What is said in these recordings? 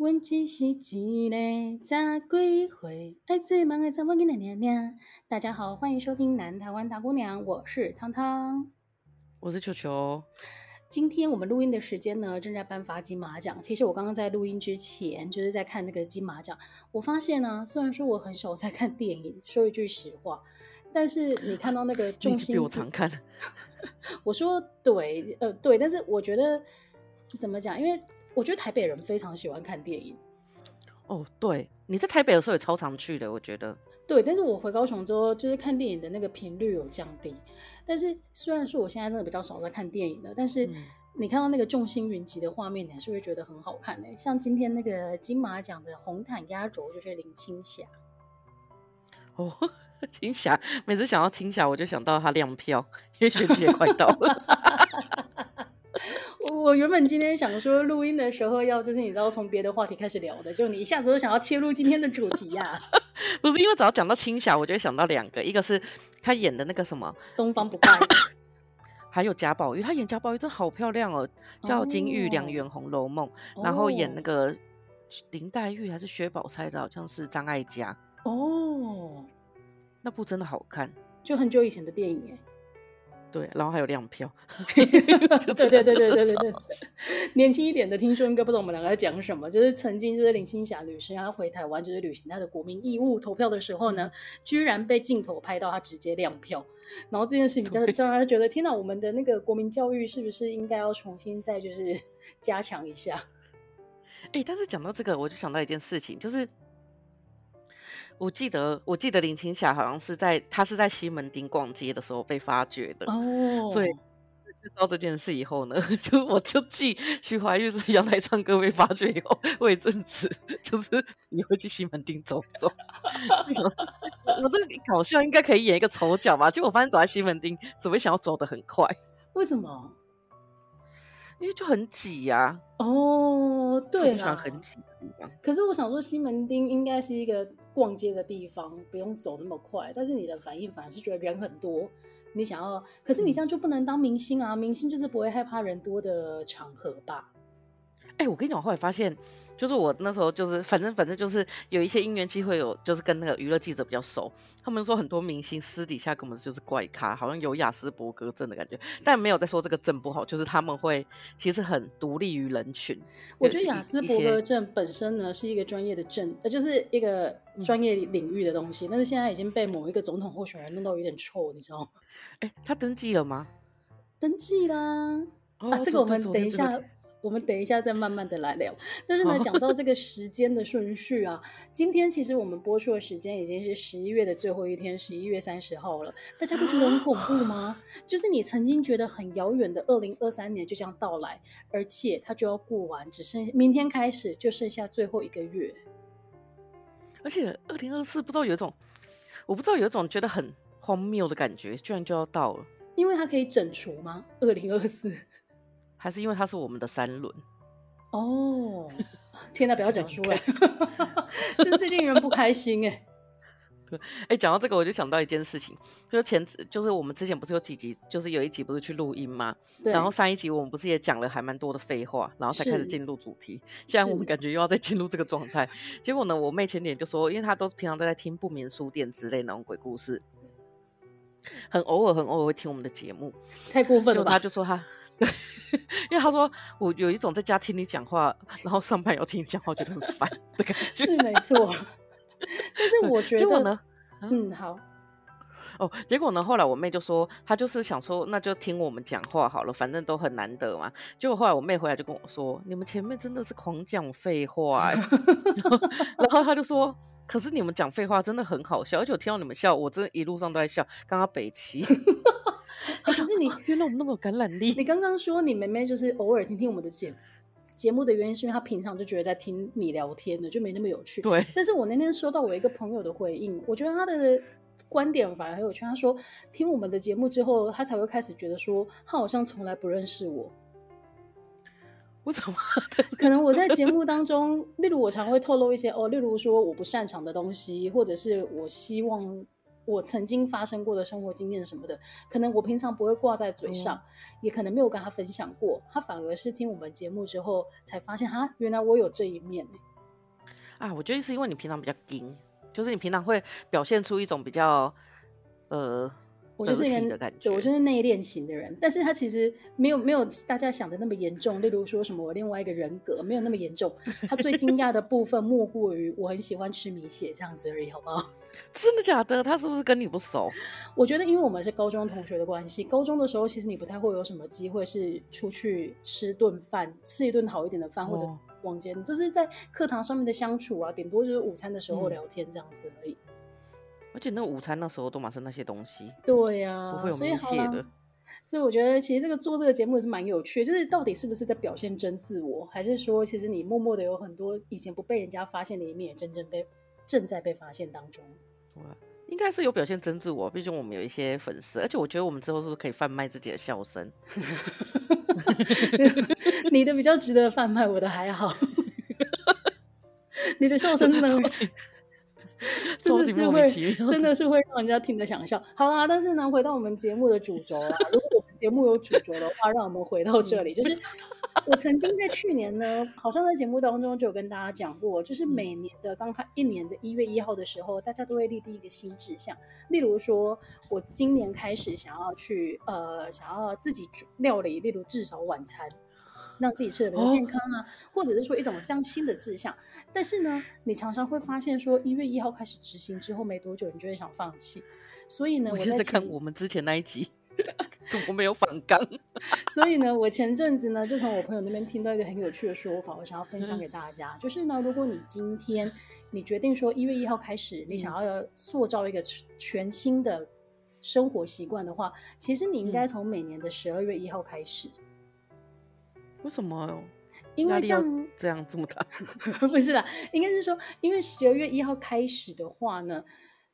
阮只是一个早归回，爱最忙的查某囡仔娘娘。大家好，欢迎收听《南台湾大姑娘》，我是汤汤，我是球球。今天我们录音的时间呢，正在颁发金马奖。其实我刚刚在录音之前，就是在看那个金马奖。我发现呢、啊，虽然说我很少在看电影，说一句实话，但是你看到那个重心，比我常看。我说对，呃，对，但是我觉得怎么讲？因为我觉得台北人非常喜欢看电影。哦，对，你在台北的时候也超常去的，我觉得。对，但是我回高雄之后，就是看电影的那个频率有降低。但是虽然说我现在真的比较少在看电影了，但是你看到那个众星云集的画面，你还是会觉得很好看的。像今天那个金马奖的红毯压轴就是林青霞。哦，青霞，每次想到青霞，我就想到她亮票，因为选举也快到了。我原本今天想说录音的时候要就是你知道从别的话题开始聊的，就你一下子都想要切入今天的主题呀、啊？不是因为只要讲到青霞，我就会想到两个，一个是他演的那个什么《东方不败》，还有贾宝玉，他演贾宝玉真好漂亮哦，叫金玉良缘《红楼梦》，然后演那个林黛玉还是薛宝钗的，好像是张艾嘉。哦，那部真的好看，就很久以前的电影哎。对，然后还有亮票。对对对对对对对，年轻一点的听说应该不懂我们两个在讲什么。就是曾经就是林青霞女士，她回台湾就是履行她的国民义务投票的时候呢，居然被镜头拍到她直接亮票。然后这件事情真的让她觉得，天哪，我们的那个国民教育是不是应该要重新再就是 加强一下？哎，但是讲到这个，我就想到一件事情，就是。我记得，我记得林青霞好像是在，她是在西门町逛街的时候被发掘的。哦，对，知道这件事以后呢，就我就记徐怀钰在阳台唱歌被发掘以后，我一阵子就是你会去西门町走走。我这个搞笑应该可以演一个丑角吧？结果我发现走在西门町，只会想要走得很快。为什么？因为就很挤呀、啊。哦，对啦，很挤的地方。可是我想说，西门町应该是一个逛街的地方，不用走那么快。但是你的反应反而是觉得人很多，你想要，可是你这样就不能当明星啊！明星就是不会害怕人多的场合吧？哎、欸，我跟你讲，我后来发现，就是我那时候就是，反正反正就是有一些因缘机会，有就是跟那个娱乐记者比较熟，他们说很多明星私底下根本就是怪咖，好像有雅斯伯格症的感觉，但没有在说这个症不好，就是他们会其实很独立于人群。我觉得雅斯伯格症本身呢是一个专业的症，呃，就是一个专业领域的东西，嗯、但是现在已经被某一个总统候选人弄到有点臭，你知道吗？哎、欸，他登记了吗？登记啦！哦、啊，这个我们等一下。我们等一下再慢慢的来聊，但是呢，讲到这个时间的顺序啊，今天其实我们播出的时间已经是十一月的最后一天，十一月三十号了。大家不觉得很恐怖吗？就是你曾经觉得很遥远的二零二三年就这样到来，而且它就要过完，只剩明天开始就剩下最后一个月。而且二零二四不知道有一种，我不知道有一种觉得很荒谬的感觉，居然就要到了，因为它可以整除吗？二零二四。还是因为它是我们的三轮哦！天哪，不要讲出来，真是令人不开心 哎！哎，讲到这个，我就想到一件事情，就是前就是我们之前不是有几集，就是有一集不是去录音吗？对。然后上一集我们不是也讲了还蛮多的废话，然后才开始进入主题。现在我们感觉又要再进入这个状态。结果呢，我妹前点就说，因为她都平常都在听不眠书店之类那种鬼故事，很偶尔很偶尔会听我们的节目，太过分了吧？她就说她。对，因为他说我有一种在家听你讲话，然后上班要听你讲话，觉得很烦的感觉。是没错，但是我觉得，结果呢？嗯，好。哦，结果呢？后来我妹就说，她就是想说，那就听我们讲话好了，反正都很难得嘛。结果后来我妹回来就跟我说，你们前面真的是狂讲废话，然后她就说，可是你们讲废话真的很好笑，而且我听到你们笑，我真的一路上都在笑。刚刚北七。可是你原来我们那么有感染力。你刚刚说你妹妹就是偶尔听听我们的节节目的原因，是因为她平常就觉得在听你聊天的，就没那么有趣。对。但是我那天收到我一个朋友的回应，我觉得他的观点反而很有趣。他说听我们的节目之后，他才会开始觉得说他好像从来不认识我。我怎么？可能我在节目 当中，例如我常会透露一些哦，例如说我不擅长的东西，或者是我希望。我曾经发生过的生活经验什么的，可能我平常不会挂在嘴上，嗯、也可能没有跟他分享过。他反而是听我们节目之后才发现，哈，原来我有这一面。啊，我觉得是因为你平常比较硬，就是你平常会表现出一种比较呃。我就是一个，对，我就是内敛型的人，但是他其实没有没有大家想的那么严重。例如说什么我另外一个人格没有那么严重，他最惊讶的部分莫过于我很喜欢吃米血这样子而已，好不好？真的假的？他是不是跟你不熟？我觉得因为我们是高中同学的关系，高中的时候其实你不太会有什么机会是出去吃顿饭，吃一顿好一点的饭，或者往间就是在课堂上面的相处啊，顶多就是午餐的时候聊天这样子而已。嗯而且那午餐那时候都满是那些东西，对呀、啊，不会有米血的。所以我觉得其实这个做这个节目也是蛮有趣的，就是到底是不是在表现真自我，还是说其实你默默的有很多以前不被人家发现的一面，也真正被正在被发现当中。对，应该是有表现真自我，毕竟我们有一些粉丝，而且我觉得我们之后是不是可以贩卖自己的笑声？你的比较值得贩卖，我的还好。你的笑声真的。真的是会，真的是会让人家听得想笑。好啦，但是呢，回到我们节目的主轴啊，如果我们节目有主轴的话，让我们回到这里。就是我曾经在去年呢，好像在节目当中就有跟大家讲过，就是每年的刚开一年的一月一号的时候，大家都会立第一个新志向。例如说，我今年开始想要去呃，想要自己料理，例如至少晚餐。让自己吃的比较健康啊，哦、或者是说一种像新的志向，但是呢，你常常会发现说一月一号开始执行之后没多久，你就会想放弃。所以呢，我现在在看我们之前那一集，怎么没有反刚？所以呢，我前阵子呢，就从我朋友那边听到一个很有趣的说法，我想要分享给大家，嗯、就是呢，如果你今天你决定说一月一号开始，你想要塑造一个全新的生活习惯的话，其实你应该从每年的十二月一号开始。为什么？因为这样这样这么大？不是啦，应该是说，因为十二月一号开始的话呢，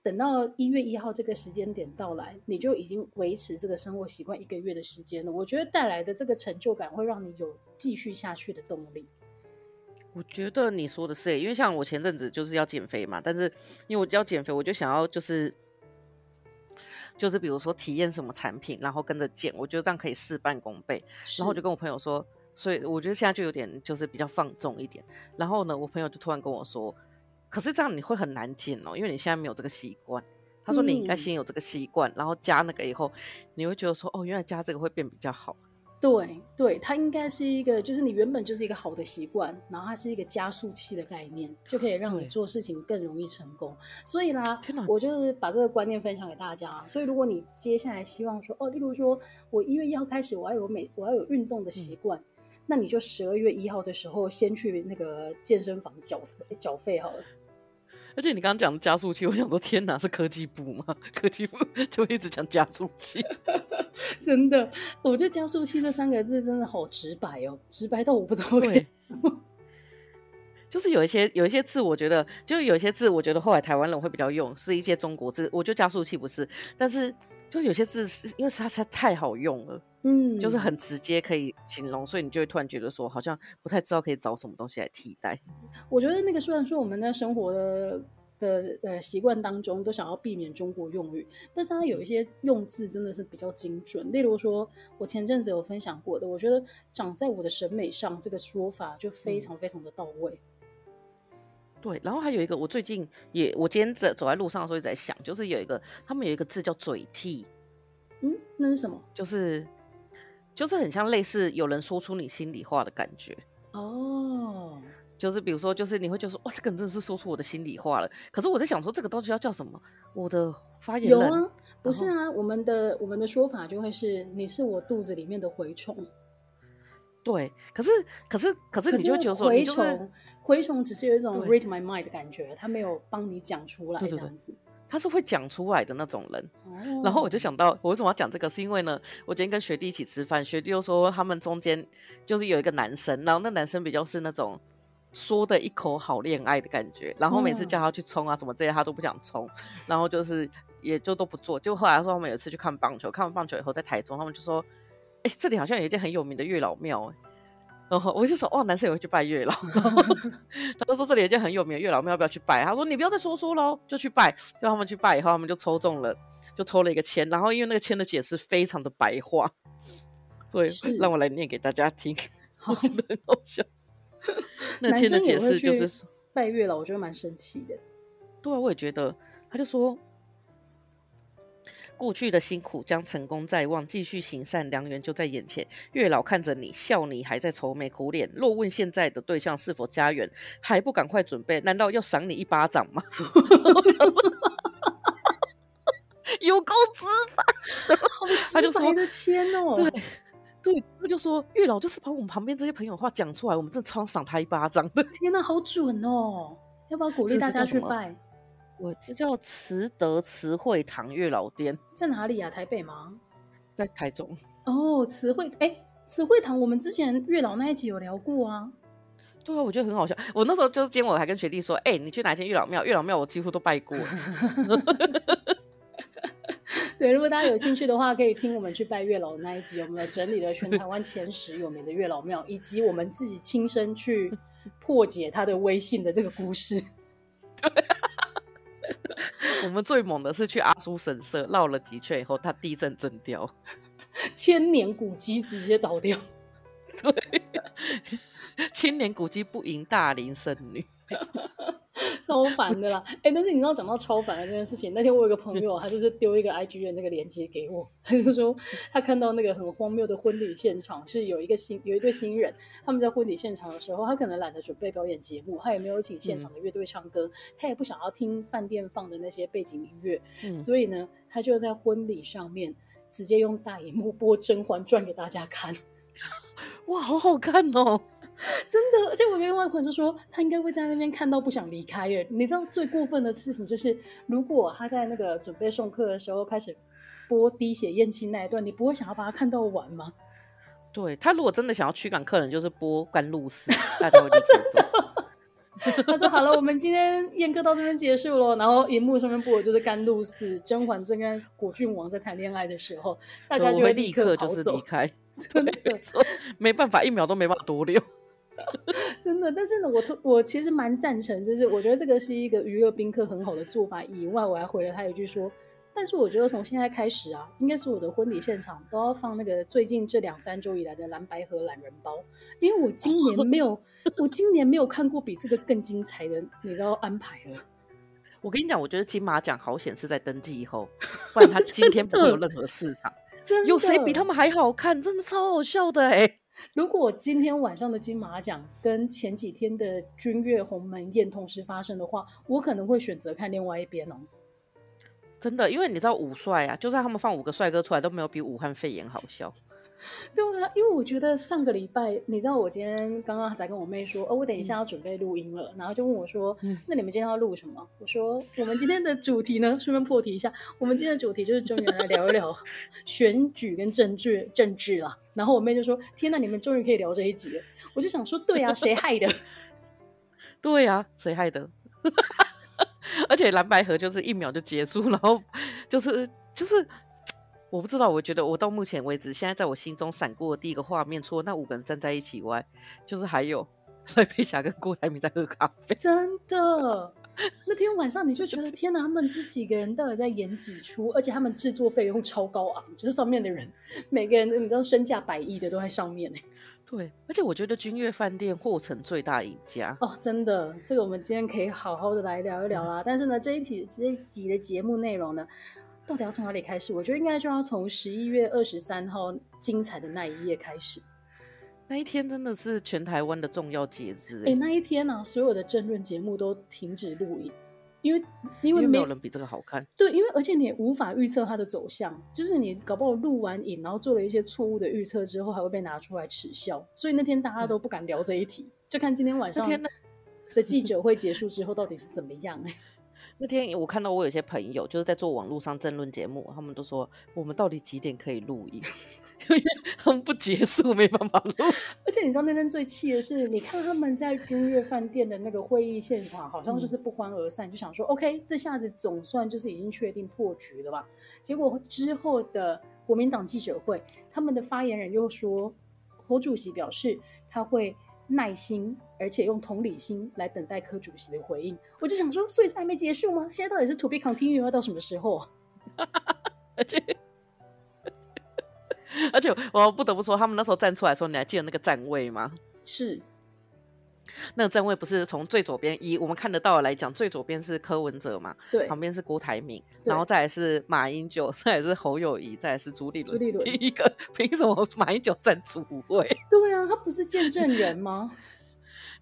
等到一月一号这个时间点到来，你就已经维持这个生活习惯一个月的时间了。我觉得带来的这个成就感会让你有继续下去的动力。我觉得你说的是，因为像我前阵子就是要减肥嘛，但是因为我要减肥，我就想要就是就是比如说体验什么产品，然后跟着减，我觉得这样可以事半功倍。然后我就跟我朋友说。所以我觉得现在就有点就是比较放纵一点，然后呢，我朋友就突然跟我说：“可是这样你会很难减哦，因为你现在没有这个习惯。”他说：“你应该先有这个习惯，嗯、然后加那个以后，你会觉得说哦，原来加这个会变比较好。”对对，它应该是一个，就是你原本就是一个好的习惯，然后它是一个加速器的概念，就可以让你做事情更容易成功。所以啦，哪我就是把这个观念分享给大家。所以如果你接下来希望说哦，例如说我一月一号开始，我要有每我要有运动的习惯。嗯那你就十二月一号的时候先去那个健身房缴费缴费好了。而且你刚刚讲的加速器，我想说天哪，是科技部吗？科技部就一直讲加速器，真的，我觉得加速器这三个字真的好直白哦，直白到我不知道。对，就是有一些有一些字，我觉得就有一些字，我觉得后来台湾人会比较用，是一些中国字。我觉得加速器不是，但是就有些字是因为它实在太好用了。嗯，就是很直接可以形容，所以你就会突然觉得说，好像不太知道可以找什么东西来替代。我觉得那个虽然说我们在生活的的呃习惯当中都想要避免中国用语，但是它有一些用字真的是比较精准。例如说，我前阵子有分享过的，我觉得长在我的审美上这个说法就非常非常的到位。嗯、对，然后还有一个，我最近也我今天走走在路上的时候一直在想，就是有一个他们有一个字叫嘴替，嗯，那是什么？就是。就是很像类似有人说出你心里话的感觉哦，oh. 就是比如说，就是你会觉得说，哇，这个人真的是说出我的心里话了。可是我在想说，这个到底要叫什么？我的发言人？有啊，不是啊，我们的我们的说法就会是，你是我肚子里面的蛔虫。对，可是可是可是你就会觉得说，蛔虫蛔虫只是有一种 read my mind 的感觉，他没有帮你讲出来这样子。他是会讲出来的那种人，oh. 然后我就想到，我为什么要讲这个？是因为呢，我今天跟学弟一起吃饭，学弟又说他们中间就是有一个男生，然后那男生比较是那种说的一口好恋爱的感觉，然后每次叫他去冲啊什么这些，他都不想冲，然后就是也就都不做。就后来说他们有一次去看棒球，看完棒球以后在台中，他们就说，哎，这里好像有一间很有名的月老庙。然后我就说，哇，男生也会去拜月老。他就说这里有一间很有名的月老庙，要不要去拜？他说你不要再说说喽，就去拜。就他们去拜以后，他们就抽中了，就抽了一个签。然后因为那个签的解释非常的白话，所以让我来念给大家听，是我觉得很好笑。那签的解释就是，拜月老，我觉得蛮神奇的。对啊，我也觉得。他就说，过去的辛苦将成功在望，继续行善，良缘就在眼前。月老看着你笑，你还在愁眉苦脸。若问现在的对象是否家缘，还不赶快准备？难道要赏你一巴掌吗？有够直白，他就说的签哦，对对，他就说月老就是把我们旁边这些朋友的话讲出来，我们真的超赏他一巴掌的。天哪，好准哦！要不要鼓励大家去拜？我这叫慈德慈惠堂月老店，在哪里啊？台北吗？在台中。哦，慈惠，哎、欸，慈惠堂，我们之前月老那一集有聊过啊。对啊，我觉得很好笑。我那时候就是今天我还跟学弟说，哎、欸，你去哪间月老庙？月老庙我几乎都拜过。对，如果大家有兴趣的话，可以听我们去拜月老的那一集，我们有整理了全台湾前十有名的月老庙，以及我们自己亲身去破解他的威信的这个故事。我们最猛的是去阿叔神社绕了几圈以后，它地震震掉，千年古迹直接倒掉。对，千年古迹不赢大龄剩女。超烦的啦！哎、欸，但是你知道讲到超烦的这件事情，那天我有个朋友，他就是丢一个 IG 的那个链接给我，他就说他看到那个很荒谬的婚礼现场，是有一个新有一对新人，他们在婚礼现场的时候，他可能懒得准备表演节目，他也没有请现场的乐队唱歌，嗯、他也不想要听饭店放的那些背景音乐，嗯、所以呢，他就在婚礼上面直接用大荧幕播《甄嬛传》给大家看，哇，好好看哦！真的，而且我跟另外一个朋友就说，他应该会在那边看到不想离开耶。你知道最过分的事情就是，如果他在那个准备送客的时候开始播滴血验亲那一段，你不会想要把他看到完吗？对，他如果真的想要驱赶客人，就是播甘露寺，大家会离走。他说：“好了，我们今天宴客到这边结束了。”然后荧幕上面播的就是甘露寺，甄嬛正跟果郡王在谈恋爱的时候，大家就会立刻就是离开。对，没错，没办法，一秒都没办法多留。真的，但是呢，我我其实蛮赞成，就是我觉得这个是一个娱乐宾客很好的做法。以外，我还回了他一句说，但是我觉得从现在开始啊，应该是我的婚礼现场都要放那个最近这两三周以来的蓝白和懒人包，因为我今年没有，我今年没有看过比这个更精彩的，你知道安排了。我跟你讲，我觉得金马奖好险是在登记以后，不然他今天不会有任何市场。有谁比他们还好看？真的超好笑的哎、欸！如果今天晚上的金马奖跟前几天的君悦鸿门宴同时发生的话，我可能会选择看另外一边哦。真的，因为你知道五帅啊，就算他们放五个帅哥出来，都没有比武汉肺炎好笑。对啊，因为我觉得上个礼拜，你知道我今天刚刚才跟我妹说，哦，我等一下要准备录音了，嗯、然后就问我说，嗯、那你们今天要录什么？我说，我们今天的主题呢，顺便破题一下，我们今天的主题就是终于来聊一聊选举跟政治政治啦。然后我妹就说，天哪，你们终于可以聊这一集了。我就想说，对啊，谁害的？对啊，谁害的？而且蓝白河就是一秒就结束，然后就是就是。我不知道，我觉得我到目前为止，现在在我心中闪过的第一个画面，除了那五个人站在一起以外，就是还有 赖佩霞跟郭台铭在喝咖啡。真的，那天晚上你就觉得天哪，他们这几个人到底在演几出？而且他们制作费用超高昂，就是上面的人每个人你知道身价百亿的都在上面呢。对，而且我觉得君悦饭店或成最大赢家哦，真的，这个我们今天可以好好的来聊一聊啦。嗯、但是呢，这一题这一集的节目内容呢？到底要从哪里开始？我觉得应该就要从十一月二十三号精彩的那一夜开始。那一天真的是全台湾的重要节日。哎、欸，那一天呢、啊，所有的政论节目都停止录影，因为因为没，因为没有人比这个好看。对，因为而且你也无法预测它的走向，就是你搞不好录完影，然后做了一些错误的预测之后，还会被拿出来耻笑。所以那天大家都不敢聊这一题，嗯、就看今天晚上的记者会结束之后到底是怎么样、欸。那天我看到我有些朋友就是在做网络上争论节目，他们都说我们到底几点可以录音？因为他们不结束没办法录。而且你知道那天最气的是，你看他们在君悦饭店的那个会议现场，好像就是不欢而散，嗯、就想说 OK，这下子总算就是已经确定破局了吧？结果之后的国民党记者会，他们的发言人又说，侯主席表示他会。耐心，而且用同理心来等待柯主席的回应。我就想说，所以还没结束吗？现在到底是 to be continue 要到什么时候？而且，而且我不得不说，他们那时候站出来的时候，你还记得那个站位吗？是，那个站位不是从最左边，一我们看得到的来讲，最左边是柯文哲嘛，对，旁边是郭台铭，然后再来是马英九，再来是侯友宜，再来是朱立伦。朱立伦第一个，凭什么马英九站主位？对啊，他不是见证人吗？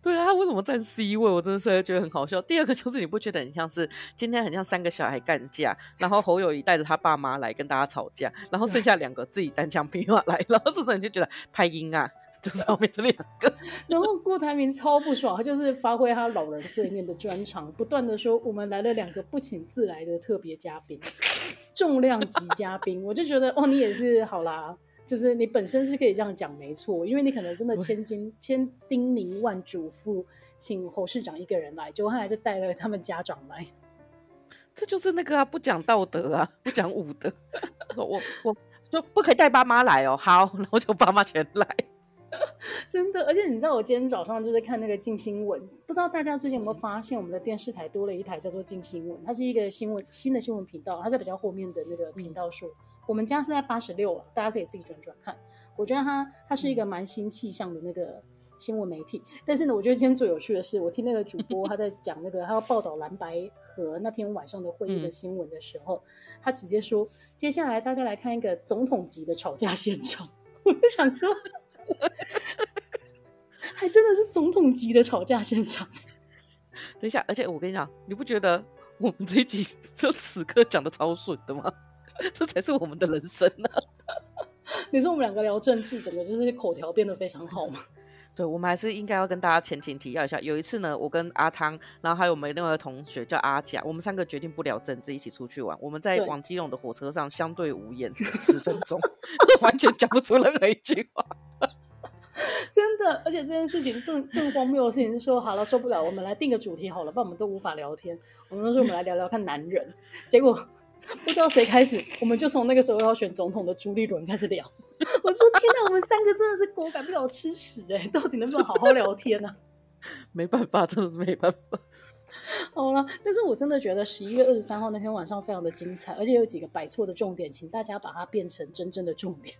对啊，他为什么站 C 位？我真的是觉得很好笑。第二个就是你不觉得很像是今天很像三个小孩干架，然后侯友宜带着他爸妈来跟大家吵架，然后剩下两个自己单枪匹马来，然后这时候你就觉得拍音啊，就是后面这两个。然后郭台铭超不爽，他就是发挥他老人碎念的专长，不断的说我们来了两个不请自来的特别嘉宾，重量级嘉宾，我就觉得哦，你也是好啦。就是你本身是可以这样讲，没错，因为你可能真的千金千叮咛万嘱咐，请侯市长一个人来，结果他还是带了他们家长来，这就是那个啊，不讲道德啊，不讲武德。说我我就不可以带爸妈来哦，好，然后就爸妈全来，真的。而且你知道，我今天早上就在看那个静新闻，不知道大家最近有没有发现，我们的电视台多了一台叫做静新闻，它是一个新闻新的新闻频道，它在比较后面的那个频道数。嗯我们家是在八十六了，大家可以自己转转看。我觉得它它是一个蛮新气象的那个新闻媒体。但是呢，我觉得今天最有趣的是，我听那个主播他在 讲那个他要报道蓝白和那天晚上的会议的新闻的时候，嗯、他直接说：“接下来大家来看一个总统级的吵架现场。”我就想说，还真的是总统级的吵架现场。等一下，而且我跟你讲，你不觉得我们这一集 就此刻讲的超顺的吗？这才是我们的人生呢、啊！你说我们两个聊政治，整个就是口条变得非常好吗？对，我们还是应该要跟大家前情提要一下。有一次呢，我跟阿汤，然后还有我们另外一个同学叫阿甲，我们三个决定不聊政治，一起出去玩。我们在往基隆的火车上相对无言十分钟，完全讲不出任何一句话。真的，而且这件事情更更荒谬的事情是说，好了，受不了，我们来定个主题好了，不然我们都无法聊天。我们说我们来聊聊看男人，结果。不知道谁开始，我们就从那个时候要选总统的朱立伦开始聊。我说天哪，我们三个真的是狗改不了吃屎哎，到底能不能好好聊天呢、啊？没办法，真的是没办法。好了，但是我真的觉得十一月二十三号那天晚上非常的精彩，而且有几个摆错的重点，请大家把它变成真正的重点。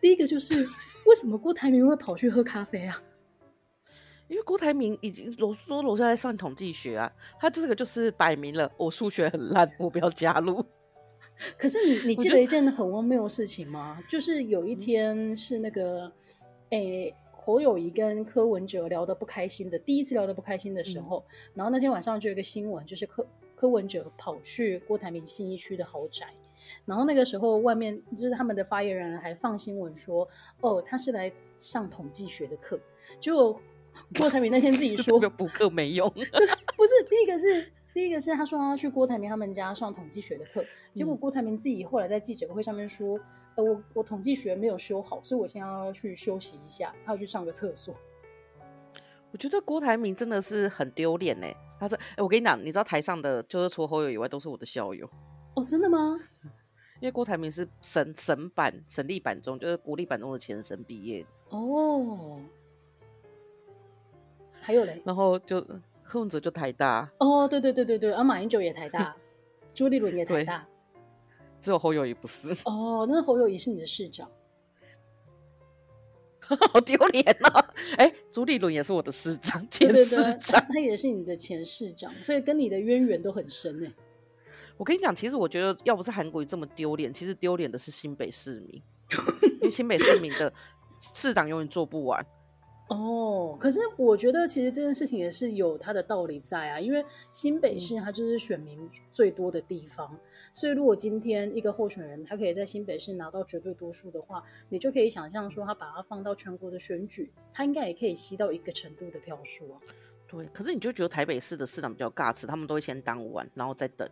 第一个就是为什么郭台铭会跑去喝咖啡啊？因为郭台铭已经楼说楼下在上统计学啊，他这个就是摆明了我数学很烂，我不要加入。可是你你记得一件很荒谬的事情吗？就是有一天是那个，诶、欸，侯友谊跟柯文哲聊得不开心的，第一次聊得不开心的时候，嗯、然后那天晚上就有一个新闻，就是柯柯文哲跑去郭台铭信义区的豪宅，然后那个时候外面就是他们的发言人还放新闻说，哦，他是来上统计学的课，就。郭台铭那天自己说补课没用，不是第一个是第一个是他说他去郭台铭他们家上统计学的课，结果郭台铭自己后来在记者会上面说，呃，我我统计学没有修好，所以我现在要去休息一下，他要去上个厕所。我觉得郭台铭真的是很丢脸呢。他说，哎，我跟你讲，你知道台上的就是除了侯友以外都是我的校友哦，真的吗？因为郭台铭是省省版省立版中就是国立版中的前身毕业哦。还有嘞，然后就柯文哲就台大哦，对对对对对，啊，马英九也台大，朱立伦也台大，只有侯友宜不是哦，那侯友宜是你的市长，好丢脸哦！哎，朱立伦也是我的市长，前市长，对对对，他也是你的前市长，所以跟你的渊源都很深哎。我跟你讲，其实我觉得要不是韩国瑜这么丢脸，其实丢脸的是新北市民，因为新北市民的市长永远做不完。哦，可是我觉得其实这件事情也是有它的道理在啊，因为新北市它就是选民最多的地方，嗯、所以如果今天一个候选人他可以在新北市拿到绝对多数的话，你就可以想象说他把它放到全国的选举，他应该也可以吸到一个程度的票数啊。对，可是你就觉得台北市的市长比较尬词，他们都会先当完，然后再等。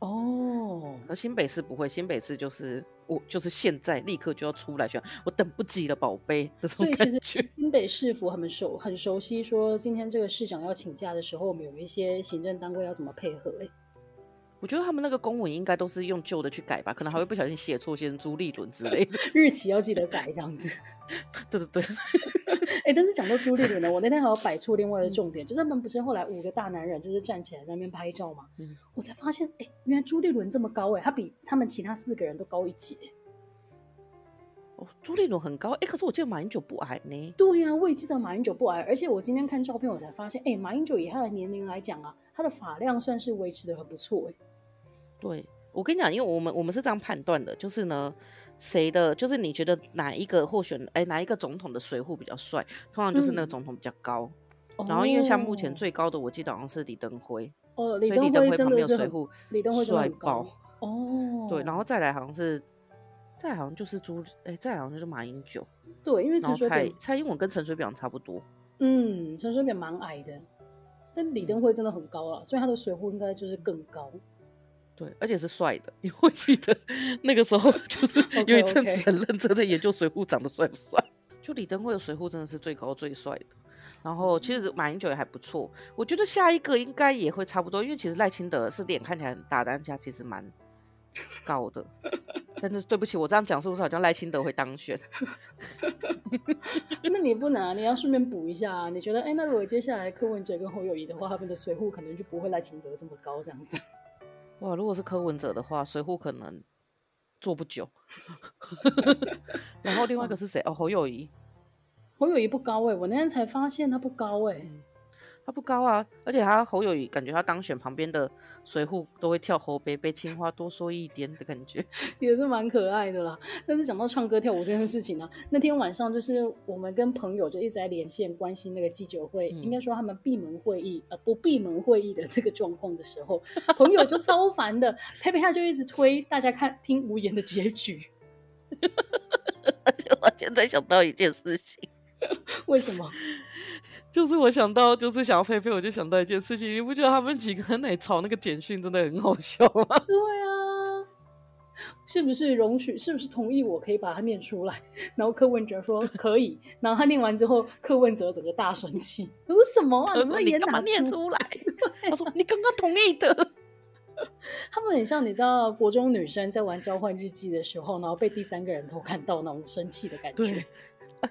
哦，而新北市不会，新北市就是我就是现在立刻就要出来选，我等不及了，宝贝。所以其实 新北市府很熟很熟悉，说今天这个市长要请假的时候，我们有一些行政单位要怎么配合、欸。我觉得他们那个公文应该都是用旧的去改吧，可能还会不小心写错，写成朱立伦之类的，日期要记得改这样子。对 对对。哎、欸，但是讲到朱丽伦呢，我那天还要摆出另外的重点，嗯、就是他们不是后来五个大男人就是站起来在那边拍照嘛，嗯、我才发现，哎、欸，原来朱丽伦这么高哎，他比他们其他四个人都高一截。哦，朱立伦很高，哎、欸，可是我记得马英九不矮呢。对呀、啊，我也记得马英九不矮，而且我今天看照片，我才发现，哎、欸，马英九以他的年龄来讲啊，他的发量算是维持的很不错，哎。对，我跟你讲，因为我们我们是这样判断的，就是呢，谁的，就是你觉得哪一个候选，哎，哪一个总统的水户比较帅，通常就是那个总统比较高。嗯、然后因为像目前最高的，我记得好像是李登辉。哦，李登辉真的是随扈，李登辉帅爆。哦，对，然后再来好像是。再好像就是朱，哎、欸，再好像就是马英九。对，因为陈水扁、蔡英文跟陈水扁差不多。嗯，陈水扁蛮矮的，但李登辉真的很高了，所以他的水户应该就是更高。对，而且是帅的，因为我记得 那个时候就是 有一阵子很认真在研究水户长得帅不帅。就李登辉的水户真的是最高最帅的。然后其实马英九也还不错，我觉得下一个应该也会差不多，因为其实赖清德是脸看起来很大，但是他其实蛮高的。但是对不起，我这样讲是不是好像赖清德会当选？那你不能啊，你要顺便补一下啊。你觉得，哎，那如果接下来柯文哲跟侯友谊的话，他们的随扈可能就不会赖清德这么高这样子。哇，如果是柯文哲的话，水户可能做不久。然后另外一个是谁？哦，侯友谊。侯友谊不高哎、欸，我那天才发现他不高哎、欸。嗯他不高啊，而且他侯友谊感觉他当选旁边的随扈都会跳侯杯杯青花多说一点的感觉，也是蛮可爱的啦。但是讲到唱歌跳舞这件事情呢、啊，那天晚上就是我们跟朋友就一直在连线关心那个记者会，嗯、应该说他们闭门会议呃不闭门会议的这个状况的时候，朋友就 超烦的，佩佩他就一直推大家看听无言的结局。而且我现在想到一件事情，为什么？就是我想到，就是想要菲菲，我就想到一件事情，你不觉得他们几个人在吵那个简讯真的很好笑吗？对啊，是不是容许？是不是同意？我可以把它念出来。然后柯文哲说可以，然后他念完之后，柯文哲整个大生气，我说什么啊？他说你干嘛念出来？他说你刚刚同意的。他们很像你知道，国中女生在玩交换日记的时候，然后被第三个人偷看到那种生气的感觉。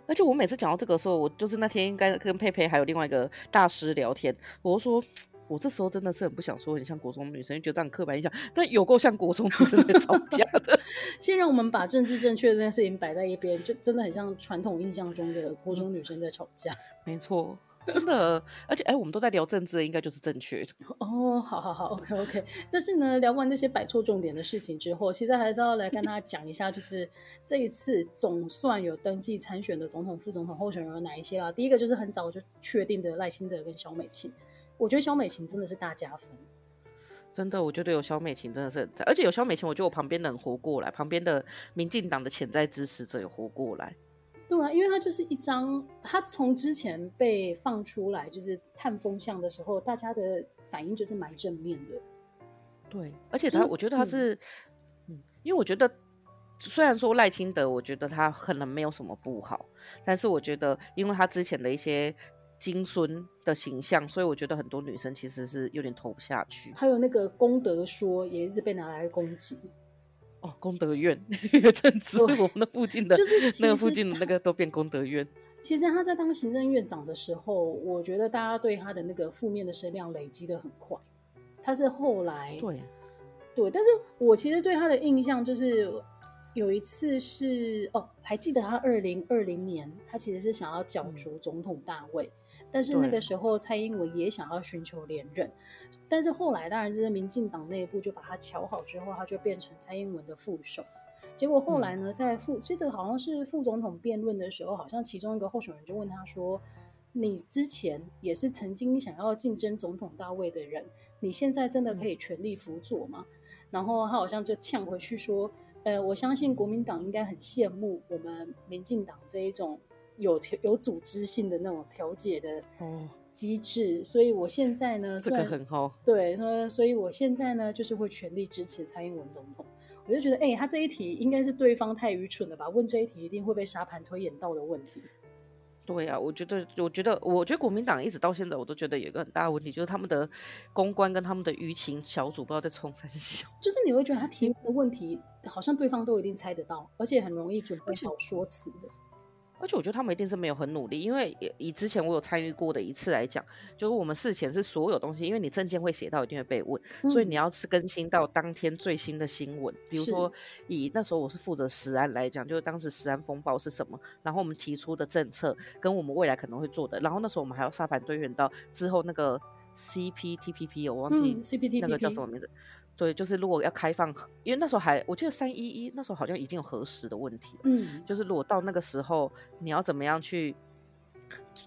而且我每次讲到这个的时候，我就是那天应该跟佩佩还有另外一个大师聊天，我说我这时候真的是很不想说很像国中女生，觉得这样刻板印象，但有够像国中女生在吵架的。先让我们把政治正确这件事情摆在一边，就真的很像传统印象中的国中女生在吵架。没错。真的，而且哎，我们都在聊政治，应该就是正确的 哦。好好好，OK OK。但是呢，聊完那些摆错重点的事情之后，其实还是要来跟大家讲一下，就是这一次总算有登记参选的总统、副总统候选人有哪一些啦。第一个就是很早就确定的赖清德跟萧美琴，我觉得萧美琴真的是大加分。真的，我觉得有萧美琴真的是很赞，而且有萧美琴，我觉得我旁边的人活过来，旁边的民进党的潜在支持者也活过来。对啊，因为他就是一张，他从之前被放出来就是探风向的时候，大家的反应就是蛮正面的。对，而且他，我觉得他是，嗯，因为我觉得虽然说赖清德，我觉得他可能没有什么不好，但是我觉得，因为他之前的一些金孙的形象，所以我觉得很多女生其实是有点投不下去。还有那个功德说，也一直被拿来攻击。哦，功德院 一个阵子，我们的附近的，就是那个附近的那个都变功德院。其实他在当行政院长的时候，我觉得大家对他的那个负面的声量累积的很快。他是后来对对，但是我其实对他的印象就是有一次是哦，还记得他二零二零年，他其实是想要角逐总统大位。嗯但是那个时候，蔡英文也想要寻求连任，但是后来当然就是民进党内部就把他瞧好之后，他就变成蔡英文的副手。结果后来呢，在副这个好像是副总统辩论的时候，好像其中一个候选人就问他说：“你之前也是曾经想要竞争总统大位的人，你现在真的可以全力辅佐吗？”然后他好像就呛回去说：“呃，我相信国民党应该很羡慕我们民进党这一种。”有调有组织性的那种调解的机制，哦，所以我现在呢，这个很好，对，说，所以我现在呢，就是会全力支持蔡英文总统。我就觉得，哎、欸，他这一题应该是对方太愚蠢了吧？问这一题一定会被沙盘推演到的问题。对啊，我觉得，我觉得，我觉得国民党一直到现在，我都觉得有一个很大的问题，就是他们的公关跟他们的舆情小组不知道在冲三小，就是你会觉得他提的问题，好像对方都一定猜得到，而且很容易准备好说辞的。而且我觉得他们一定是没有很努力，因为以之前我有参与过的一次来讲，就是我们事前是所有东西，因为你证件会写到，一定会被问，嗯、所以你要是更新到当天最新的新闻。比如说以那时候我是负责食安来讲，就是当时食安风暴是什么，然后我们提出的政策跟我们未来可能会做的，然后那时候我们还要沙盘推演到之后那个 CPTPP，我忘记 CPTPP 那个叫什么名字。对，就是如果要开放，因为那时候还我记得三一一那时候好像已经有核食的问题，嗯，就是如果到那个时候，你要怎么样去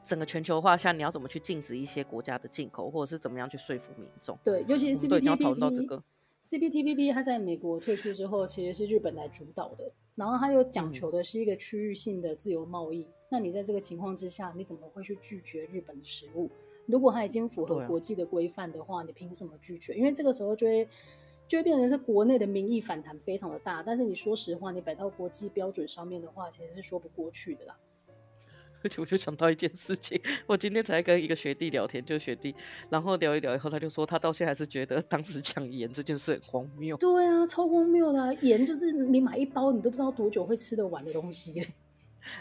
整个全球化下，你要怎么去禁止一些国家的进口，或者是怎么样去说服民众？对，尤其是 CPTPP，对，你要讨论到这个 CPTPP，它在美国退出之后，其实是日本来主导的，然后它又讲求的是一个区域性的自由贸易。嗯、那你在这个情况之下，你怎么会去拒绝日本的食物？如果它已经符合国际的规范的话，啊、你凭什么拒绝？因为这个时候就会。就会变成是国内的民意反弹非常的大，但是你说实话，你摆到国际标准上面的话，其实是说不过去的啦。而且我就想到一件事情，我今天才跟一个学弟聊天，就学弟，然后聊一聊以后，他就说他到现在还是觉得当时抢盐这件事很荒谬。对啊，超荒谬的啊，盐就是你买一包，你都不知道多久会吃得完的东西。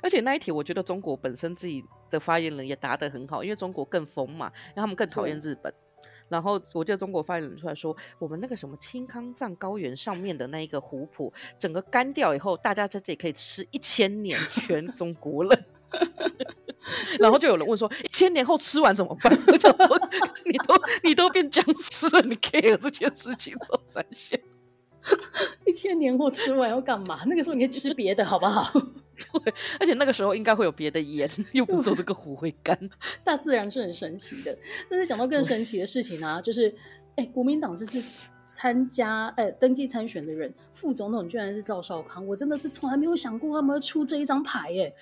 而且那一题，我觉得中国本身自己的发言人也答得很好，因为中国更疯嘛，因为他们更讨厌日本。然后我记得中国发言人出来说，我们那个什么青康藏高原上面的那一个湖泊，整个干掉以后，大家在这里可以吃一千年，全中国人。然后就有人问说，一千年后吃完怎么办？我想说，你都你都变僵尸了，你 care 这件事情做三线？一千年后吃完要干嘛？那个时候你可以吃别的，好不好？对，而且那个时候应该会有别的盐，又不是说这个湖会干。大自然是很神奇的。但是讲到更神奇的事情啊，就是，哎，国民党这次参加，哎，登记参选的人，副总统居然是赵少康，我真的是从来没有想过他们会出这一张牌，哎。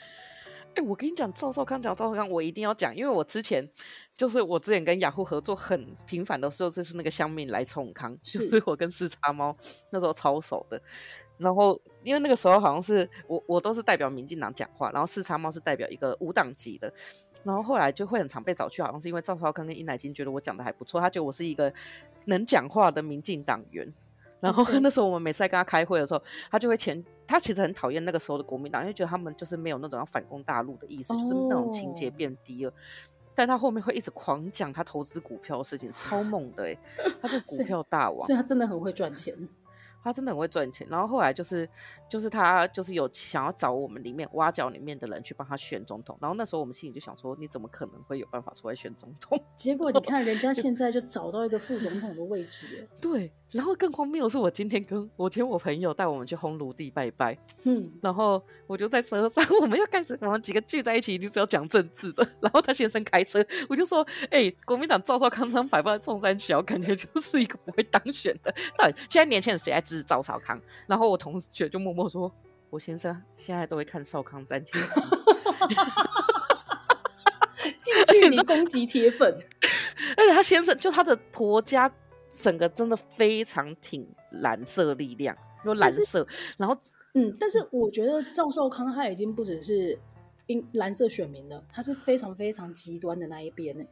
哎、我跟你讲，赵少康讲赵少康，我一定要讲，因为我之前就是我之前跟雅虎合作很频繁的时候，就是那个香蜜来冲康，就是我跟四叉猫那时候超熟的。然后因为那个时候好像是我我都是代表民进党讲话，然后四叉猫是代表一个无党籍的。然后后来就会很常被找去，好像是因为赵少康跟殷乃金觉得我讲的还不错，他觉得我是一个能讲话的民进党员。然后那时候我们每次在跟他开会的时候，他就会前他其实很讨厌那个时候的国民党，因为觉得他们就是没有那种要反攻大陆的意思，就是那种情节变低了。但他后面会一直狂讲他投资股票的事情，超猛的哎，他是股 票大王，所以他真的很会赚钱。他真的很会赚钱，然后后来就是就是他就是有想要找我们里面挖角里面的人去帮他选总统，然后那时候我们心里就想说，你怎么可能会有办法出来选总统？结果你 看人家现在就找到一个副总统的位置，对。然后更荒谬的是，我今天跟我请我朋友带我们去烘炉地拜拜，嗯，然后我就在车上，我们要开始我们几个聚在一起，一定是要讲政治的。然后他先生开车，我就说，哎、欸，国民党赵少康当摆放在中山小，感觉就是一个不会当选的。到底现在年轻人谁还支持赵少康？然后我同学就默默说，我先生现在都会看少康战亲戚，近距离攻击铁粉，而且他先生就他的婆家。整个真的非常挺蓝色力量，有蓝色，然后嗯，但是我觉得赵少康他已经不只是因蓝色选民了，他是非常非常极端的那一边呢，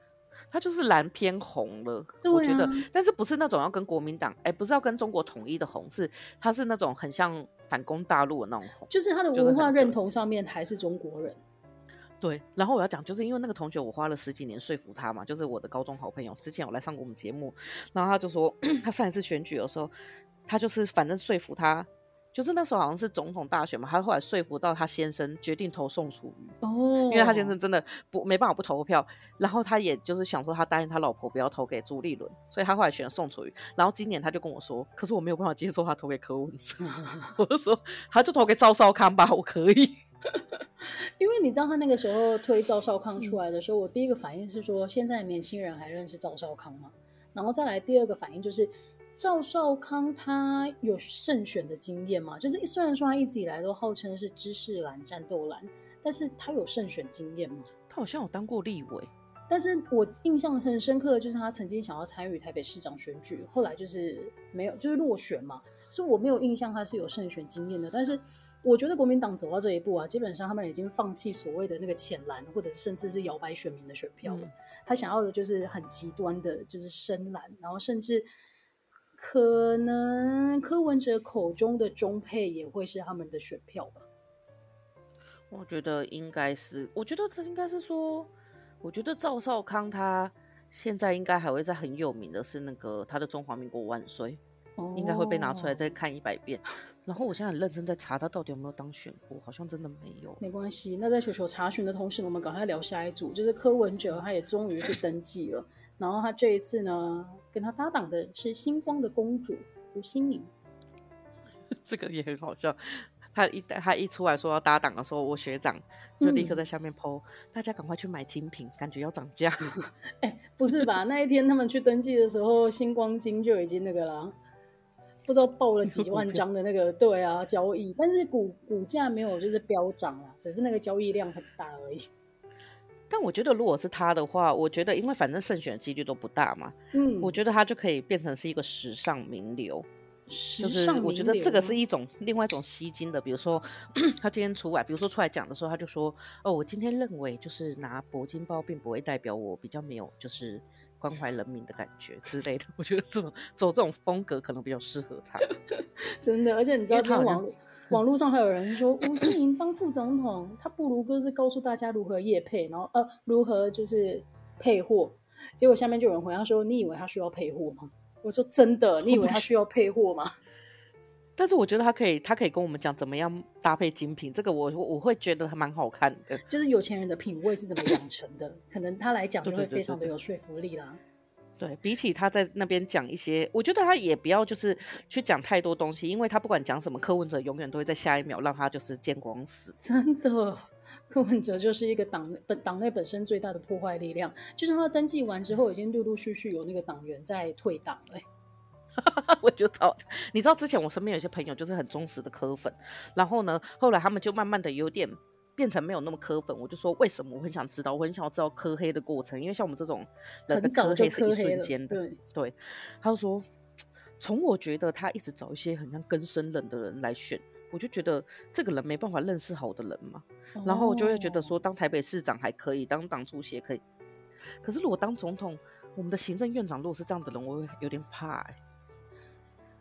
他就是蓝偏红了，啊、我觉得，但是不是那种要跟国民党，哎，不是要跟中国统一的红，是他是那种很像反攻大陆的那种红，就是他的文化认同上面还是中国人。对，然后我要讲，就是因为那个同学，我花了十几年说服他嘛，就是我的高中好朋友，之前有来上过我们节目，然后他就说，他上一次选举的时候，他就是反正说服他，就是那时候好像是总统大选嘛，他后来说服到他先生决定投宋楚瑜哦，因为他先生真的不没办法不投票，然后他也就是想说他答应他老婆不要投给朱立伦，所以他后来选了宋楚瑜，然后今年他就跟我说，可是我没有办法接受他投给柯文哲，我就说他就投给赵少康吧，我可以。因为你知道他那个时候推赵少康出来的时候，嗯、我第一个反应是说，现在年轻人还认识赵少康吗？然后再来第二个反应就是，赵少康他有胜选的经验吗？就是虽然说他一直以来都号称是知识蓝、战斗蓝，但是他有胜选经验吗？他好像有当过立委，但是我印象很深刻的就是他曾经想要参与台北市长选举，后来就是没有，就是落选嘛，所以我没有印象他是有胜选经验的，但是。我觉得国民党走到这一步啊，基本上他们已经放弃所谓的那个浅蓝，或者是甚至是摇摆选民的选票了。嗯、他想要的就是很极端的，就是深蓝，然后甚至可能柯文哲口中的中配也会是他们的选票吧。我觉得应该是，我觉得这应该是说，我觉得赵少康他现在应该还会在很有名的是那个他的中华民国万岁，哦、应该会被拿出来再看一百遍。然后我现在很认真在查他到底有没有当选过，好像真的没有。没关系，那在球球查询的同时，我们赶快聊下一组，就是柯文哲，他也终于去 登记了。然后他这一次呢，跟他搭档的是星光的公主吴欣盈，这个也很好笑。他一他一出来说要搭档的时候，我学长就立刻在下面 po，、嗯、大家赶快去买精品，感觉要涨价。哎、欸，不是吧？那一天他们去登记的时候，星光金就已经那个了，不知道爆了几万 张的那个对啊交易，但是股股价没有就是飙涨啊，只是那个交易量很大而已。但我觉得如果是他的话，我觉得因为反正胜选几率都不大嘛，嗯，我觉得他就可以变成是一个时尚名流。就是我觉得这个是一种另外一种吸金的，比如说 他今天出来，比如说出来讲的时候，他就说：“哦，我今天认为就是拿铂金包，并不会代表我比较没有就是关怀人民的感觉之类的。”我觉得这种走这种风格可能比较适合他。真的，而且你知道，他网网络上还有人说吴志明当副总统，他不如哥是告诉大家如何夜配，然后呃如何就是配货。结果下面就有人回他说：“你以为他需要配货吗？”我说真的，你以为他需要配货吗？但是我觉得他可以，他可以跟我们讲怎么样搭配精品，这个我我会觉得还蛮好看的。就是有钱人的品味是怎么养成的，可能他来讲就会非常的有说服力啦。对，比起他在那边讲一些，我觉得他也不要就是去讲太多东西，因为他不管讲什么，柯文哲永远都会在下一秒让他就是见光死。真的，柯文哲就是一个党本党内本身最大的破坏力量。就是他登记完之后，已经陆陆续续有那个党员在退党了。我就知道，你知道之前我身边有些朋友就是很忠实的科粉，然后呢，后来他们就慢慢的有点变成没有那么科粉。我就说为什么？我很想知道，我很想要知道科黑的过程，因为像我们这种人的科黑是一瞬间的。对，对，他就说，从我觉得他一直找一些很像根生人的人来选，我就觉得这个人没办法认识好的人嘛。哦、然后我就会觉得说，当台北市长还可以，当党主席也可以，可是如果当总统，我们的行政院长如果是这样的人，我会有点怕、欸。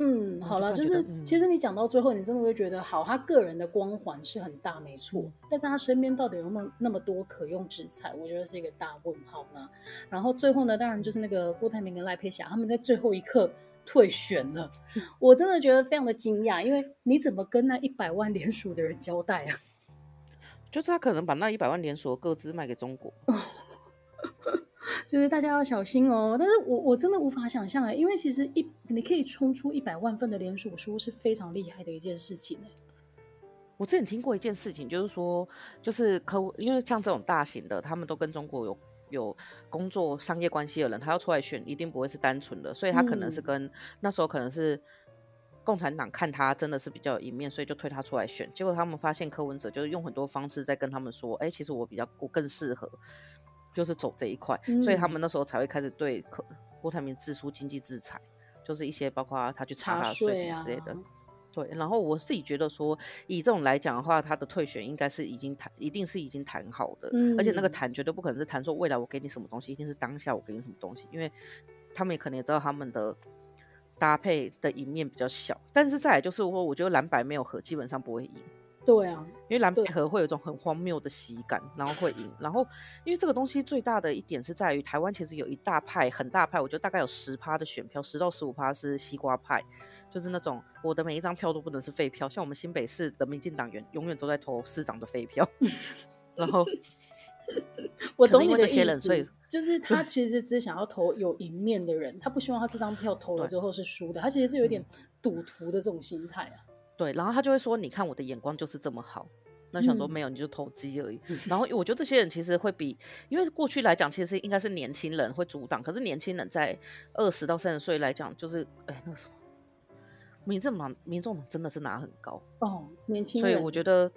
嗯，好了，就是、嗯、其实你讲到最后，你真的会觉得，好，他个人的光环是很大，没错，嗯、但是他身边到底有没有那么多可用之才，我觉得是一个大问号呢。然后最后呢，当然就是那个郭台铭跟赖佩霞，他们在最后一刻退选了，我真的觉得非常的惊讶，因为你怎么跟那一百万连署的人交代啊？就是他可能把那一百万连署各自卖给中国。就是大家要小心哦，但是我我真的无法想象哎，因为其实一你可以冲出一百万份的连锁书是非常厉害的一件事情哎。我之前听过一件事情，就是说，就是客户，因为像这种大型的，他们都跟中国有有工作商业关系的人，他要出来选，一定不会是单纯的，所以他可能是跟、嗯、那时候可能是共产党看他真的是比较有一面，所以就推他出来选。结果他们发现柯文哲就是用很多方式在跟他们说，哎，其实我比较我更适合。就是走这一块，嗯、所以他们那时候才会开始对郭台铭自出经济制裁，就是一些包括他去查他的税什么之类的。啊、对，然后我自己觉得说，以这种来讲的话，他的退选应该是已经谈，一定是已经谈好的，嗯、而且那个谈绝对不可能是谈说未来我给你什么东西，一定是当下我给你什么东西，因为他们也可能也知道他们的搭配的一面比较小，但是再来就是说，我觉得蓝白没有和，基本上不会赢。对啊，因为蓝白合会有一种很荒谬的喜感，然后会赢。然后，因为这个东西最大的一点是在于，台湾其实有一大派很大派，我觉得大概有十趴的选票，十到十五趴是西瓜派，就是那种我的每一张票都不能是废票。像我们新北市的民进党员，永远都在投市长的废票。然后，我懂你的意思，所以就是 他其实只想要投有赢面的人，他不希望他这张票投了之后是输的，他其实是有点赌徒的这种心态啊。对，然后他就会说：“你看我的眼光就是这么好。”那想说没有，你就投机而已。嗯、然后我觉得这些人其实会比，因为过去来讲，其实应该是年轻人会阻挡。可是年轻人在二十到三十岁来讲，就是哎，那个什么，民政党，民众党真的是拿很高哦，年轻人。所以我觉得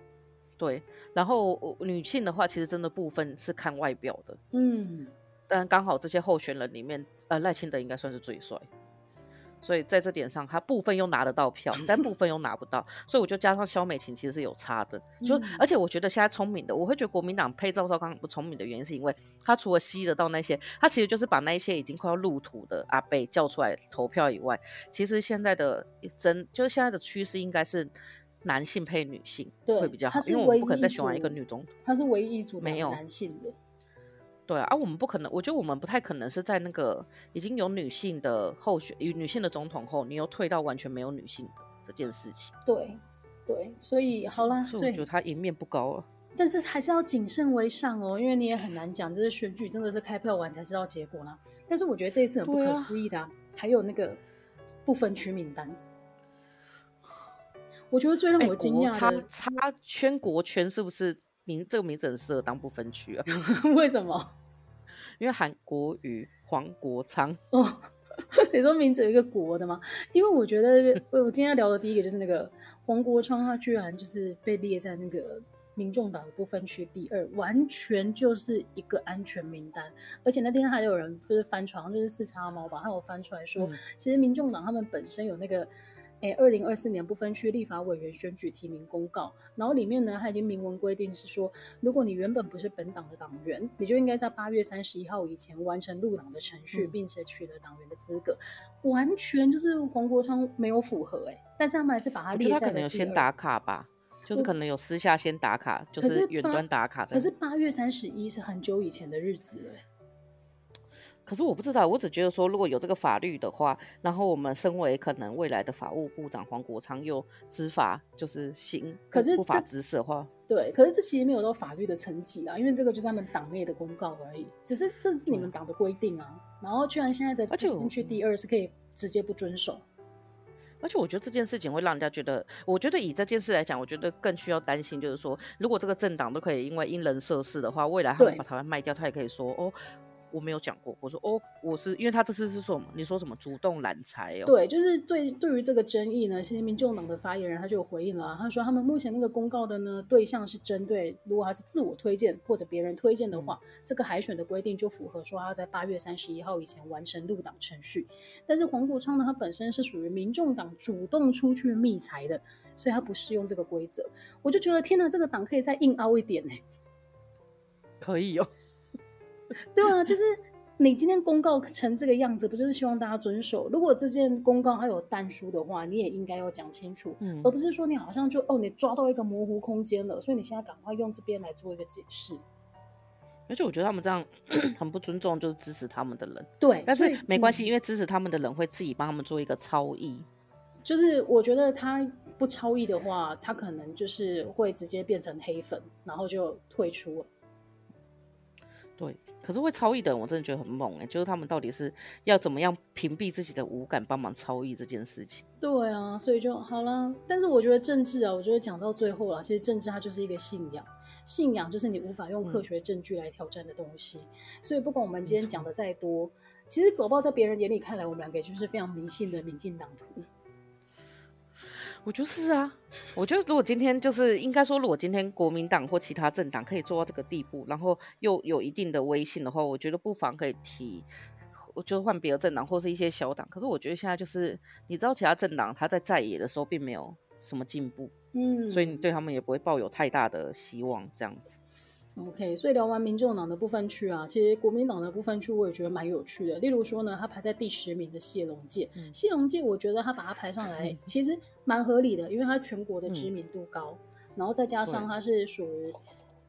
对。然后女性的话，其实真的部分是看外表的，嗯。但刚好这些候选人里面，呃，赖清德应该算是最帅。所以在这点上，他部分又拿得到票，但部分又拿不到，所以我就加上萧美琴其实是有差的。就而且我觉得现在聪明的，我会觉得国民党配赵少康不聪明的原因，是因为他除了吸得到那些，他其实就是把那一些已经快要入土的阿贝叫出来投票以外，其实现在的真就是现在的趋势应该是男性配女性对会比较好，因为我们不可能再选完一个女总统，他是唯一一组没有男性的。对啊，我们不可能，我觉得我们不太可能是在那个已经有女性的候选与女性的总统后，你又退到完全没有女性的这件事情。对对，所以好啦，所以，我觉得他赢面不高了。但是还是要谨慎为上哦，因为你也很难讲，就是选举真的是开票完才知道结果啦。但是我觉得这一次很不可思议的、啊啊，还有那个不分区名单。我觉得最让我惊讶的，插插圈国圈是不是名这个名字很适合当不分区啊？为什么？因为韩国瑜、黄国昌哦，你说名字有一个国的吗？因为我觉得我今天要聊的第一个就是那个黄国昌，他居然就是被列在那个民众党的不分区第二，完全就是一个安全名单。而且那天还有人就是翻床，就是四叉猫吧，他有翻出来说，嗯、其实民众党他们本身有那个。哎，二零二四年不分区立法委员选举提名公告，然后里面呢，它已经明文规定是说，如果你原本不是本党的党员，你就应该在八月三十一号以前完成入党的程序，嗯、并且取得党员的资格。完全就是黄国昌没有符合哎，但是他们还是把他列在了。他可能有先打卡吧，就是可能有私下先打卡，就是远端打卡。可是八月三十一是很久以前的日子哎。可是我不知道，我只觉得说，如果有这个法律的话，然后我们身为可能未来的法务部长黄国昌又执法就是行，可是不法执事的话，对，可是这其实没有到法律的层级啦，因为这个就是他们党内的公告而已，只是这是你们党的规定啊。然后居然现在的不分区第二是可以直接不遵守，而且我觉得这件事情会让人家觉得，我觉得以这件事来讲，我觉得更需要担心，就是说，如果这个政党都可以因为因人设事的话，未来他们把台湾卖掉，他也可以说哦。我没有讲过，我说哦，我是因为他这次是说什么？你说什么主动揽财哦？对，就是对对于这个争议呢，现在民众党的发言人他就有回应了啊，他说他们目前那个公告的呢对象是针对如果他是自我推荐或者别人推荐的话，嗯，这个海选的规定就符合说他在八月三十一号以前完成入党程序。但是黄国昌呢，他本身是属于民众党主动出去觅财的，所以他不适用这个规则。我就觉得天哪，这个党可以再硬凹一点呢？可以哦。对啊，就是你今天公告成这个样子，不就是希望大家遵守？如果这件公告还有但书的话，你也应该要讲清楚，嗯，而不是说你好像就哦，你抓到一个模糊空间了，所以你现在赶快用这边来做一个解释。而且我觉得他们这样 很不尊重，就是支持他们的人。对，但是没关系，因为支持他们的人会自己帮他们做一个超译。就是我觉得他不超译的话，他可能就是会直接变成黑粉，然后就退出了。对。可是会超译的人，我真的觉得很猛哎、欸！就是他们到底是要怎么样屏蔽自己的五感，帮忙超译这件事情？对啊，所以就好了。但是我觉得政治啊，我觉得讲到最后了，其实政治它就是一个信仰，信仰就是你无法用科学证据来挑战的东西。嗯、所以不管我们今天讲的再多，其实狗豹在别人眼里看来，我们两个就是非常迷信的民进党徒。我就是啊，我觉得如果今天就是应该说，如果今天国民党或其他政党可以做到这个地步，然后又有一定的威信的话，我觉得不妨可以提，我就换别的政党或是一些小党。可是我觉得现在就是，你知道其他政党他在在野的时候并没有什么进步，嗯，所以你对他们也不会抱有太大的希望，这样子。OK，所以聊完民众党的不分区啊，其实国民党的不分区我也觉得蛮有趣的。例如说呢，他排在第十名的谢龙介，嗯、谢龙介我觉得他把他排上来，嗯、其实蛮合理的，因为他全国的知名度高，嗯、然后再加上他是属于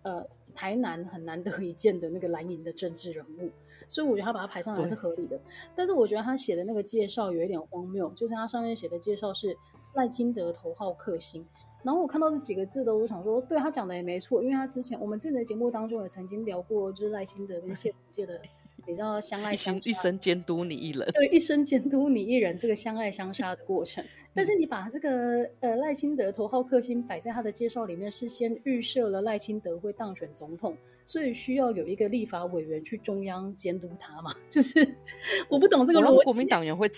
呃台南很难得一见的那个蓝营的政治人物，所以我觉得他把他排上来是合理的。但是我觉得他写的那个介绍有一点荒谬，就是他上面写的介绍是赖清德头号克星。然后我看到这几个字的，我就想说，对他讲的也没错，因为他之前我们之前的节目当中也曾经聊过，就是赖清德跟谢龙介的，你知道相爱相杀，一生监督你一人，对，一生监督你一人这个相爱相杀的过程。但是你把这个呃赖清德头号克星摆在他的介绍里面，是先预设了赖清德会当选总统，所以需要有一个立法委员去中央监督他嘛？就是 我不懂这个逻辑，国民党员会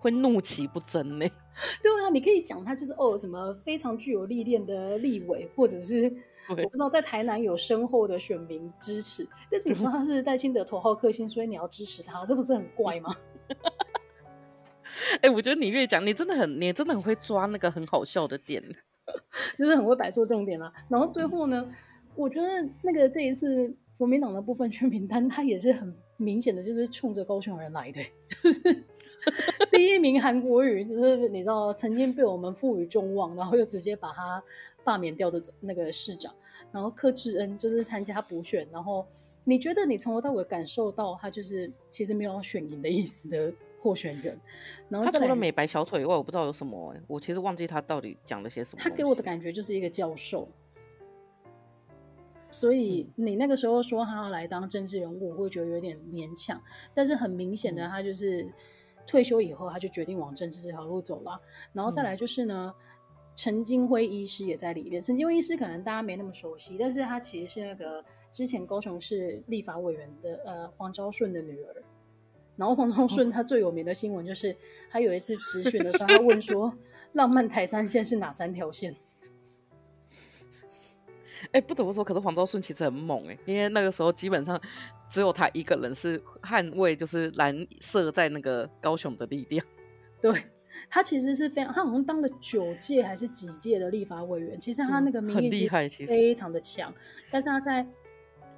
会怒其不争呢？对啊，你可以讲他就是哦，什么非常具有历练的立委，或者是我不知道在台南有深厚的选民支持。但是你说他是戴清德头号克星，所以你要支持他，这不是很怪吗？哎、欸，我觉得你越讲，你真的很，你真的很会抓那个很好笑的点，就是很会摆错重点了。然后最后呢，我觉得那个这一次国民党的部分区名单，他也是很明显的就是冲着高雄人来的，就是第一名韩国瑜，就是你知道曾经被我们赋予众望，然后又直接把他罢免掉的那个市长，然后柯志恩就是参加补选，然后你觉得你从头到尾感受到他就是其实没有要选赢的意思的候选人，然后他除了美白小腿以外，我不知道有什么，我其实忘记他到底讲了些什么。他给我的感觉就是一个教授。所以你那个时候说他要来当政治人物，我会觉得有点勉强。但是很明显的，他就是退休以后，他就决定往政治这条路走了。然后再来就是呢，陈金辉医师也在里面。陈金辉医师可能大家没那么熟悉，但是他其实是那个之前高雄市立法委员的呃黄昭顺的女儿。然后黄昭顺他最有名的新闻就是，他有一次质询的时候，他问说：“ 浪漫台三线是哪三条线？”哎、欸，不得不说，可是黄昭顺其实很猛哎，因为那个时候基本上只有他一个人是捍卫，就是蓝色在那个高雄的力量。对，他其实是非常，他好像当了九届还是几届的立法委员，其实他那个民意其实非常的强。但是他在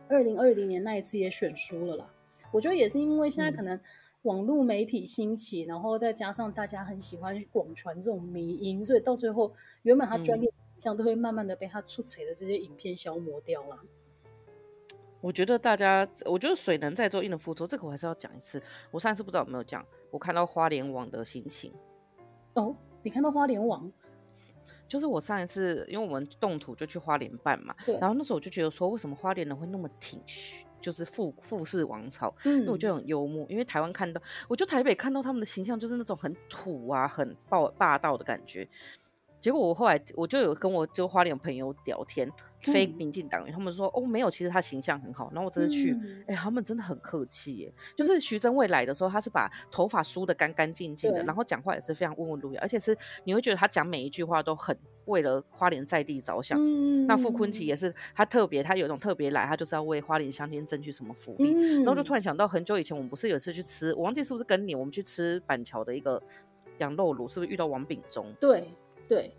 二零二零年那一次也选输了啦。我觉得也是因为现在可能网络媒体兴起，嗯、然后再加上大家很喜欢广传这种迷音，所以到最后原本他专业、嗯。像都会慢慢的被他出彩的这些影片消磨掉了。我觉得大家，我觉得水能载舟，亦能覆舟，这个我还是要讲一次。我上一次不知道有没有讲，我看到花莲王的心情。哦，你看到花莲王？就是我上一次，因为我们动土就去花莲办嘛，然后那时候我就觉得说，为什么花莲人会那么挺虚，就是富富士王朝？嗯，因为我就很幽默。因为台湾看到，我就台北看到他们的形象，就是那种很土啊，很暴霸道的感觉。结果我后来我就有跟我就花莲朋友聊天，非民进党员，他们说哦没有，其实他形象很好。然后我这次去，哎、嗯欸，他们真的很客气耶。就是徐峥蔚来的时候，他是把头发梳得干干净净的，然后讲话也是非常温文儒雅，而且是你会觉得他讲每一句话都很为了花莲在地着想。嗯、那傅坤奇也是，他特别他有一种特别来，他就是要为花莲乡亲争取什么福利。嗯、然后就突然想到很久以前，我们不是有一次去吃，我忘记是不是跟你我们去吃板桥的一个羊肉炉，是不是遇到王炳忠？对对。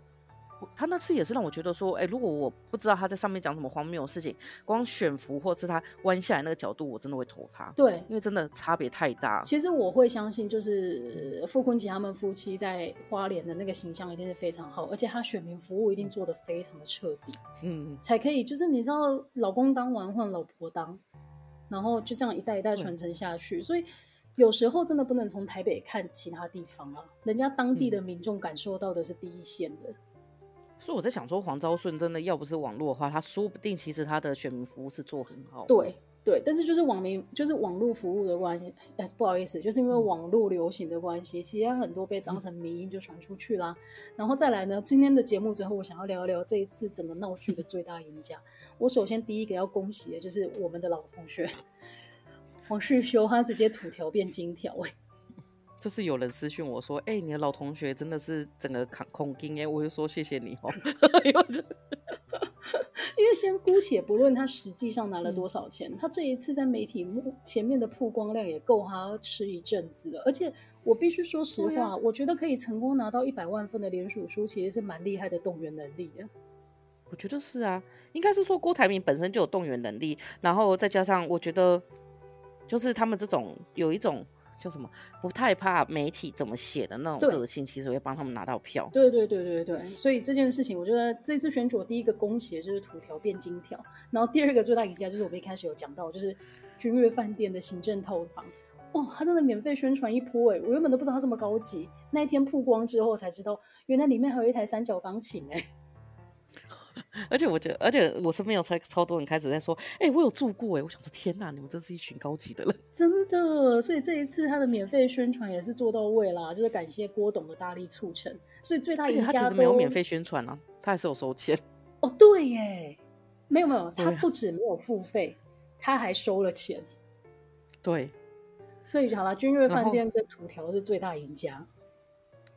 他那次也是让我觉得说，哎、欸，如果我不知道他在上面讲什么荒谬的事情，光选服或是他弯下来那个角度，我真的会投他。对，因为真的差别太大。其实我会相信，就是傅昆萁他们夫妻在花莲的那个形象一定是非常好，而且他选民服务一定做的非常的彻底，嗯，才可以。就是你知道，老公当完换老婆当，然后就这样一代一代传承下去。所以有时候真的不能从台北看其他地方啊，人家当地的民众感受到的是第一线的。所以我在想说，黄昭顺真的要不是网络的话，他说不定其实他的选民服务是做很好。对对，但是就是网民就是网络服务的关系，哎，不好意思，就是因为网络流行的关系，嗯、其实很多被当成迷因就传出去啦。嗯、然后再来呢，今天的节目最后，我想要聊一聊这一次整个闹剧的最大赢家。我首先第一个要恭喜的就是我们的老同学黄世修，他直接土条变金条，哎。这是有人私讯我说：“哎、欸，你的老同学真的是整个扛空金哎！”我就说：“谢谢你哦。” 因为先姑且不论他实际上拿了多少钱，嗯、他这一次在媒体前面的曝光量也够他吃一阵子了。而且我必须说实话，啊、我觉得可以成功拿到一百万份的联署书，其实是蛮厉害的动员能力的。我觉得是啊，应该是说郭台铭本身就有动员能力，然后再加上我觉得，就是他们这种有一种。叫什么不太怕媒体怎么写的那种个性，其实会帮他们拿到票。对对对对对，所以这件事情，我觉得这次选举我第一个恭喜的就是土条变金条，然后第二个最大赢家就是我们一开始有讲到，就是君悦饭店的行政套房，哦，他真的免费宣传一波哎，我原本都不知道他这么高级，那一天曝光之后才知道，原来里面还有一台三角钢琴哎。而且我觉得，而且我身边有超超多人开始在说，哎、欸，我有住过哎，我想说，天哪，你们真是一群高级的人，真的。所以这一次他的免费宣传也是做到位啦，就是感谢郭董的大力促成。所以最大赢家，他其实没有免费宣传啊，他还是有收钱。哦，对耶，没有没有，他不止没有付费，啊、他还收了钱。对，所以好了，君悦饭店跟土条是最大赢家。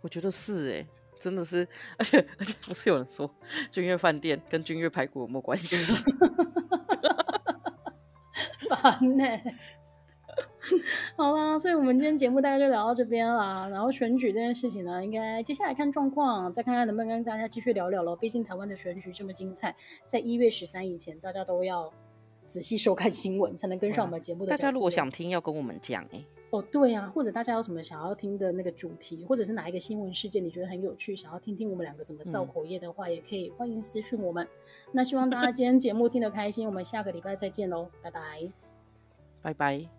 我觉得是哎。真的是，而且而且不是有人说君悦饭店跟君悦排骨有没有关系？烦呢、欸。好啦，所以我们今天节目大概就聊到这边啦。然后选举这件事情呢，应该接下来看状况，再看看能不能跟大家继续聊聊咯。毕竟台湾的选举这么精彩，在一月十三以前，大家都要仔细收看新闻，才能跟上我们节目的。大家如果想听，要跟我们讲哎。哦，对啊，或者大家有什么想要听的那个主题，或者是哪一个新闻事件你觉得很有趣，想要听听我们两个怎么造口业的话，嗯、也可以欢迎私讯我们。那希望大家今天节目听得开心，我们下个礼拜再见喽，拜拜，拜拜。